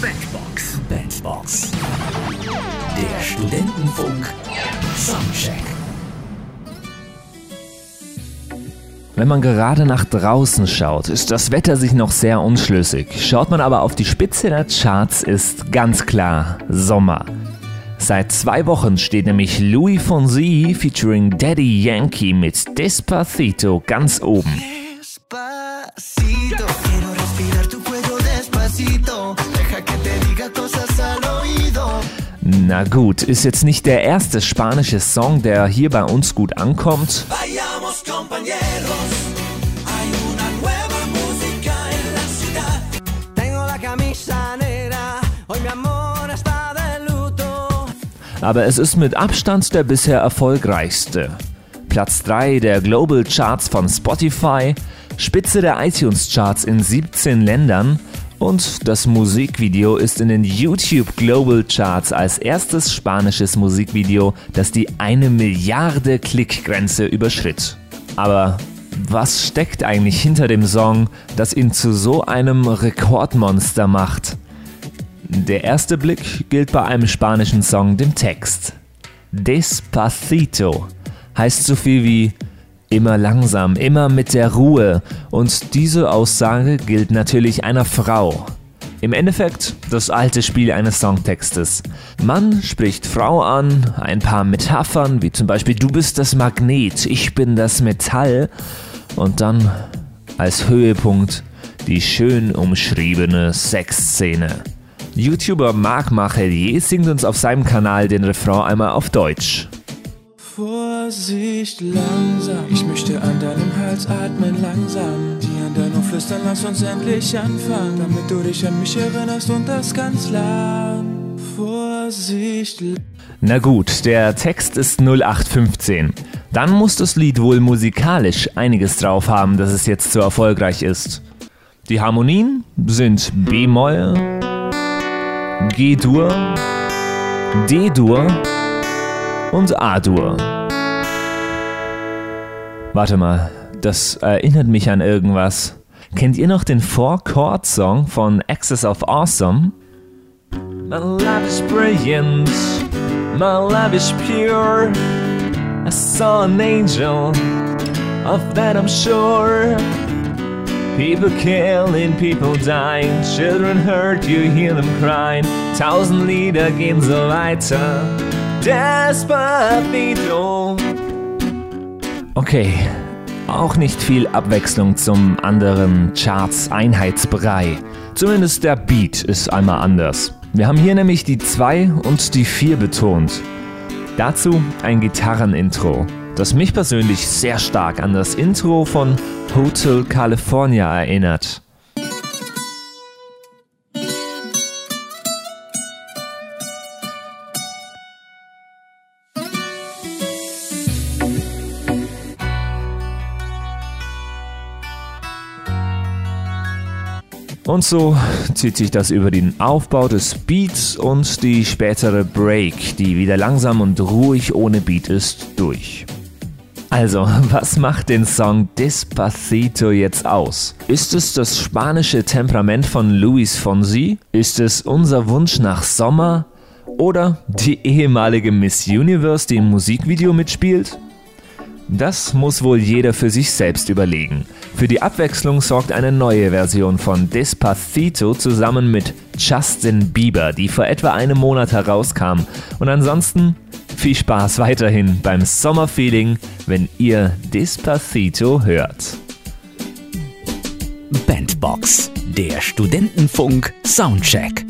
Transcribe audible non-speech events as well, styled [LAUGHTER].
Bandbox. Bandbox. Der Studentenfunk. Soundcheck. Wenn man gerade nach draußen schaut, ist das Wetter sich noch sehr unschlüssig. Schaut man aber auf die Spitze der Charts, ist ganz klar Sommer. Seit zwei Wochen steht nämlich Louis Fonsi featuring Daddy Yankee mit Despacito ganz oben. Despacito, despacito, deja que te diga cosas al oído. Na gut, ist jetzt nicht der erste spanische Song, der hier bei uns gut ankommt. Vayamos, aber es ist mit Abstand der bisher erfolgreichste. Platz 3 der Global Charts von Spotify, Spitze der iTunes Charts in 17 Ländern und das Musikvideo ist in den YouTube Global Charts als erstes spanisches Musikvideo, das die eine Milliarde Klickgrenze überschritt. Aber was steckt eigentlich hinter dem Song, das ihn zu so einem Rekordmonster macht? Der erste Blick gilt bei einem spanischen Song dem Text. Despacito heißt so viel wie immer langsam, immer mit der Ruhe und diese Aussage gilt natürlich einer Frau. Im Endeffekt das alte Spiel eines Songtextes. Mann spricht Frau an, ein paar Metaphern wie zum Beispiel du bist das Magnet, ich bin das Metall und dann als Höhepunkt die schön umschriebene Sexszene. YouTuber Marc Machelier singt uns auf seinem Kanal den Refrain einmal auf Deutsch. Vorsicht, langsam. Ich möchte an deinem Hals atmen, langsam. Die an deinem flüstern, lass uns endlich anfangen. Damit du dich an mich erinnerst und das ganz lang. Vorsicht. Na gut, der Text ist 0815. Dann muss das Lied wohl musikalisch einiges drauf haben, dass es jetzt so erfolgreich ist. Die Harmonien sind B-Moll, G-Dur, D-Dur und A-Dur. Warte mal, das erinnert mich an irgendwas. Kennt ihr noch den Four-Chord-Song von Access of Awesome? My love is brilliant, my love is pure. I saw an angel, of that I'm sure. People killing, people dying, children hurt, you hear them crying. Tausend Lieder gehen so weiter. Despacito. Okay, auch nicht viel Abwechslung zum anderen Charts Einheitsbrei. Zumindest der Beat ist einmal anders. Wir haben hier nämlich die 2 und die 4 betont. Dazu ein Gitarrenintro das mich persönlich sehr stark an das Intro von Hotel California erinnert. Und so zieht sich das über den Aufbau des Beats und die spätere Break, die wieder langsam und ruhig ohne Beat ist, durch. Also, [LAUGHS] was macht den Song Despacito jetzt aus? Ist es das spanische Temperament von Luis Fonsi? Ist es unser Wunsch nach Sommer? Oder die ehemalige Miss Universe, die im Musikvideo mitspielt? Das muss wohl jeder für sich selbst überlegen. Für die Abwechslung sorgt eine neue Version von Despacito zusammen mit Justin Bieber, die vor etwa einem Monat herauskam. Und ansonsten viel Spaß weiterhin beim Sommerfeeling, wenn ihr Despacito hört. Bandbox, der Studentenfunk Soundcheck.